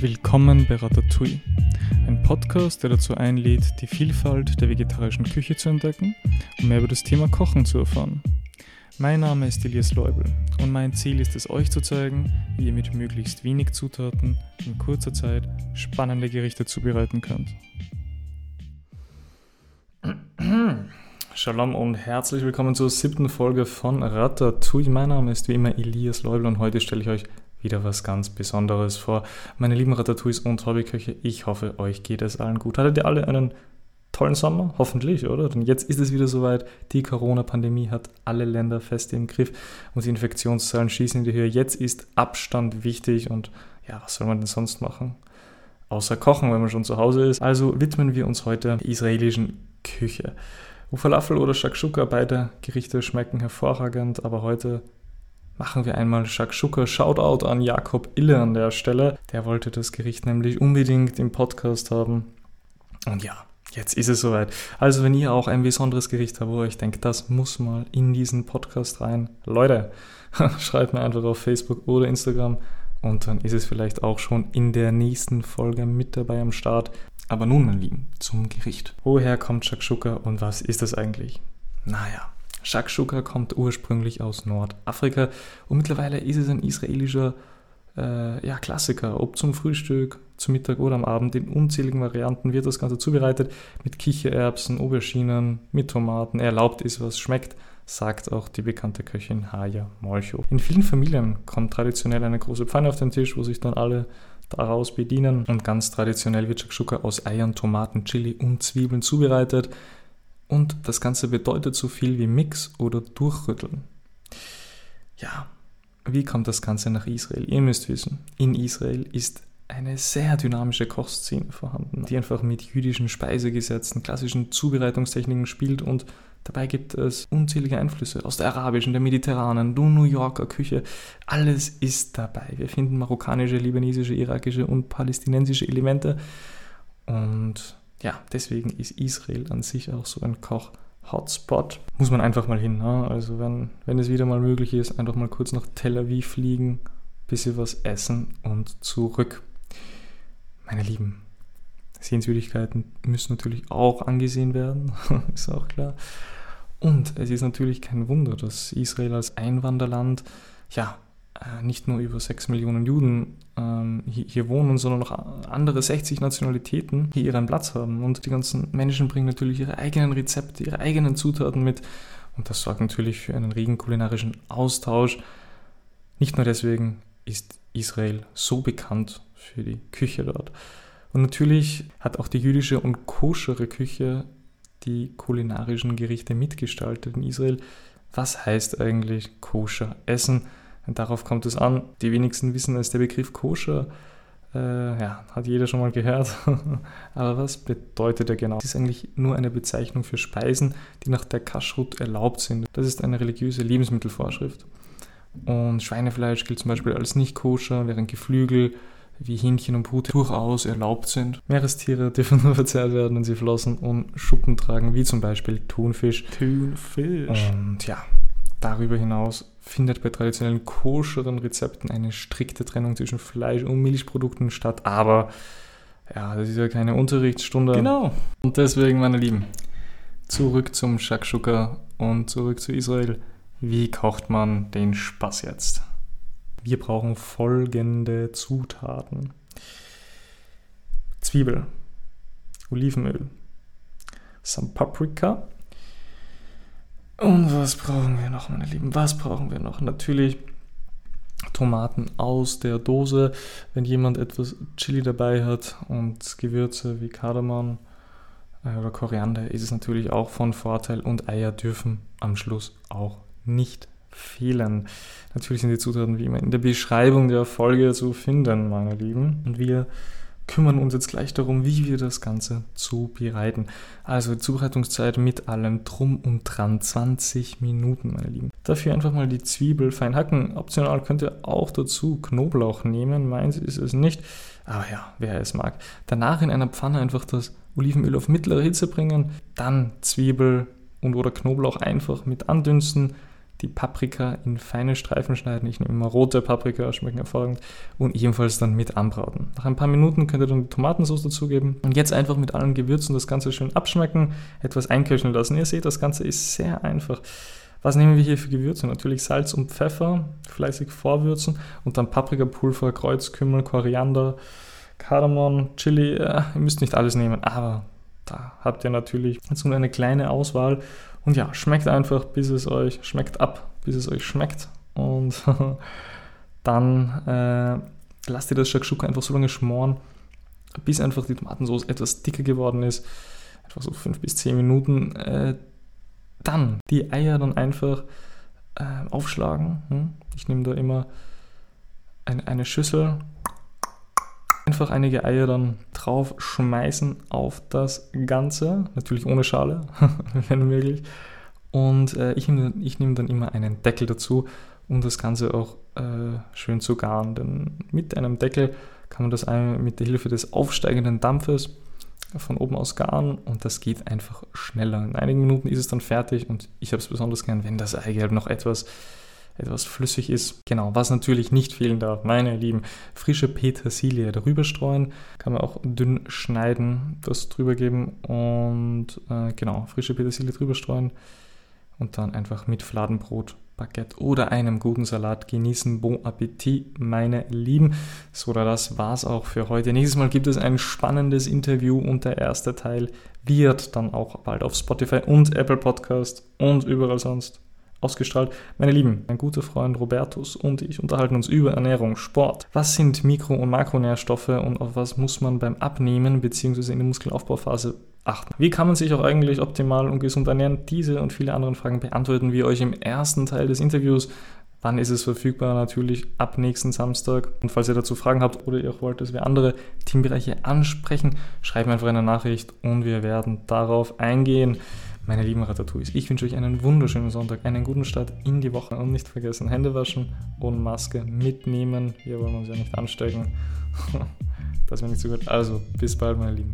Willkommen bei Ratatouille, ein Podcast, der dazu einlädt, die Vielfalt der vegetarischen Küche zu entdecken und mehr über das Thema Kochen zu erfahren. Mein Name ist Elias Leubel und mein Ziel ist es, euch zu zeigen, wie ihr mit möglichst wenig Zutaten in kurzer Zeit spannende Gerichte zubereiten könnt. Shalom und herzlich willkommen zur siebten Folge von Ratatouille. Mein Name ist wie immer Elias Leubel und heute stelle ich euch wieder was ganz Besonderes vor. Meine lieben Ratatouilles und Hobbyköche, ich hoffe, euch geht es allen gut. Hattet ihr alle einen tollen Sommer? Hoffentlich, oder? Denn jetzt ist es wieder soweit. Die Corona-Pandemie hat alle Länder fest im Griff und die Infektionszahlen schießen in die Höhe. Jetzt ist Abstand wichtig und ja, was soll man denn sonst machen? Außer kochen, wenn man schon zu Hause ist. Also widmen wir uns heute der israelischen Küche. Falafel oder Shakshuka, beide Gerichte schmecken hervorragend, aber heute machen wir einmal Shakshuka. Shoutout an Jakob Ille an der Stelle. Der wollte das Gericht nämlich unbedingt im Podcast haben. Und ja, jetzt ist es soweit. Also wenn ihr auch ein besonderes Gericht habt, wo ihr euch denkt, das muss mal in diesen Podcast rein. Leute, schreibt mir einfach auf Facebook oder Instagram und dann ist es vielleicht auch schon in der nächsten Folge mit dabei am Start. Aber nun, mein Lieben, zum Gericht. Woher kommt Shakshuka und was ist das eigentlich? Naja, Shakshuka kommt ursprünglich aus Nordafrika und mittlerweile ist es ein israelischer äh, ja, Klassiker. Ob zum Frühstück, zum Mittag oder am Abend, in unzähligen Varianten wird das Ganze zubereitet mit Kichererbsen, Auberginen, mit Tomaten. Erlaubt ist, was schmeckt, sagt auch die bekannte Köchin Haya Molcho. In vielen Familien kommt traditionell eine große Pfanne auf den Tisch, wo sich dann alle daraus bedienen. Und ganz traditionell wird Shakshuka aus Eiern, Tomaten, Chili und Zwiebeln zubereitet. Und das Ganze bedeutet so viel wie Mix oder Durchrütteln. Ja, wie kommt das Ganze nach Israel? Ihr müsst wissen, in Israel ist eine sehr dynamische Kochszene vorhanden, die einfach mit jüdischen Speisegesetzen, klassischen Zubereitungstechniken spielt und dabei gibt es unzählige Einflüsse aus der arabischen, der mediterranen, der New Yorker Küche. Alles ist dabei. Wir finden marokkanische, libanesische, irakische und palästinensische Elemente und ja, deswegen ist Israel an sich auch so ein Koch-Hotspot. Muss man einfach mal hin. Ne? Also wenn, wenn es wieder mal möglich ist, einfach mal kurz nach Tel Aviv fliegen, bisschen was essen und zurück. Meine Lieben, Sehenswürdigkeiten müssen natürlich auch angesehen werden, ist auch klar. Und es ist natürlich kein Wunder, dass Israel als Einwanderland ja äh, nicht nur über 6 Millionen Juden ähm, hier, hier, wohnen, sondern auch andere 60 Nationalitäten hier ihren Platz haben. Und die ganzen Menschen bringen natürlich ihre eigenen Rezepte, ihre eigenen Zutaten mit. Und das sorgt natürlich für einen regen kulinarischen Austausch. Nicht nur deswegen ist Israel so bekannt für die Küche dort. Und natürlich hat auch die jüdische und koschere Küche die kulinarischen Gerichte mitgestaltet in Israel. Was heißt eigentlich koscher Essen? Darauf kommt es an. Die wenigsten wissen, dass der Begriff koscher, äh, ja, hat jeder schon mal gehört. Aber was bedeutet er genau? Es ist eigentlich nur eine Bezeichnung für Speisen, die nach der Kashrut erlaubt sind. Das ist eine religiöse Lebensmittelvorschrift. Und Schweinefleisch gilt zum Beispiel als nicht koscher, während Geflügel wie Hähnchen und Pute durchaus erlaubt sind. Meerestiere dürfen nur verzehrt werden, wenn sie Flossen und Schuppen tragen, wie zum Beispiel Thunfisch. Thunfisch. Und ja, darüber hinaus findet bei traditionellen koscheren Rezepten eine strikte Trennung zwischen Fleisch- und Milchprodukten statt. Aber ja, das ist ja keine Unterrichtsstunde. Genau. Und deswegen, meine Lieben, zurück zum Shakshuka und zurück zu Israel. Wie kocht man den Spaß jetzt? Wir brauchen folgende Zutaten. Zwiebel, Olivenöl, some Paprika, und was brauchen wir noch, meine Lieben? Was brauchen wir noch? Natürlich Tomaten aus der Dose. Wenn jemand etwas Chili dabei hat und Gewürze wie Kardamom äh, oder Koriander, ist es natürlich auch von Vorteil. Und Eier dürfen am Schluss auch nicht fehlen. Natürlich sind die Zutaten wie immer in der Beschreibung der Folge zu finden, meine Lieben. Und wir kümmern uns jetzt gleich darum, wie wir das Ganze zubereiten. Also Zubereitungszeit mit allem drum und dran 20 Minuten, meine Lieben. Dafür einfach mal die Zwiebel fein hacken. Optional könnt ihr auch dazu Knoblauch nehmen. Meins ist es nicht. Aber ja, wer es mag. Danach in einer Pfanne einfach das Olivenöl auf mittlere Hitze bringen. Dann Zwiebel und oder Knoblauch einfach mit andünsten. Die Paprika in feine Streifen schneiden. Ich nehme immer rote Paprika, schmecken hervorragend. Und ebenfalls dann mit anbraten. Nach ein paar Minuten könnt ihr dann die Tomatensauce dazugeben. Und jetzt einfach mit allen Gewürzen das Ganze schön abschmecken, etwas einköcheln lassen. Ihr seht, das Ganze ist sehr einfach. Was nehmen wir hier für Gewürze? Natürlich Salz und Pfeffer, fleißig vorwürzen und dann Paprikapulver, Kreuzkümmel, Koriander, Kardamom, Chili. Ihr müsst nicht alles nehmen, aber da habt ihr natürlich jetzt nur eine kleine Auswahl. Und ja, schmeckt einfach, bis es euch schmeckt ab, bis es euch schmeckt. Und dann äh, lasst ihr das Shakshuka einfach so lange schmoren, bis einfach die Tomatensauce etwas dicker geworden ist. Einfach so 5 bis 10 Minuten. Äh, dann die Eier dann einfach äh, aufschlagen. Hm? Ich nehme da immer ein, eine Schüssel, einfach einige Eier dann drauf schmeißen auf das Ganze, natürlich ohne Schale, wenn möglich. Und äh, ich nehme nehm dann immer einen Deckel dazu, um das Ganze auch äh, schön zu garen. Denn mit einem Deckel kann man das mit der Hilfe des aufsteigenden Dampfes von oben aus garen und das geht einfach schneller. In einigen Minuten ist es dann fertig und ich habe es besonders gern, wenn das Eigelb noch etwas, etwas flüssig ist. Genau, was natürlich nicht fehlen darf, meine Lieben, frische Petersilie darüber streuen, kann man auch dünn schneiden, das drüber geben und äh, genau, frische Petersilie drüber streuen und dann einfach mit Fladenbrot Baguette oder einem guten Salat genießen. Bon Appetit, meine Lieben. So das war's auch für heute. Nächstes Mal gibt es ein spannendes Interview und der erste Teil wird dann auch bald auf Spotify und Apple Podcast und überall sonst ausgestrahlt. Meine Lieben, mein guter Freund Robertus und ich unterhalten uns über Ernährung, Sport. Was sind Mikro- und Makronährstoffe und auf was muss man beim Abnehmen bzw. in der Muskelaufbauphase achten? Wie kann man sich auch eigentlich optimal und gesund ernähren? Diese und viele andere Fragen beantworten wir euch im ersten Teil des Interviews. Wann ist es verfügbar? Natürlich ab nächsten Samstag. Und falls ihr dazu Fragen habt oder ihr auch wollt, dass wir andere Teambereiche ansprechen, schreibt mir einfach eine Nachricht und wir werden darauf eingehen. Meine lieben Ratatouilles, ich wünsche euch einen wunderschönen Sonntag, einen guten Start in die Woche und nicht vergessen, Hände waschen und Maske mitnehmen. Wir wollen uns ja nicht anstecken. Das wäre nicht so gut. Also, bis bald, meine Lieben.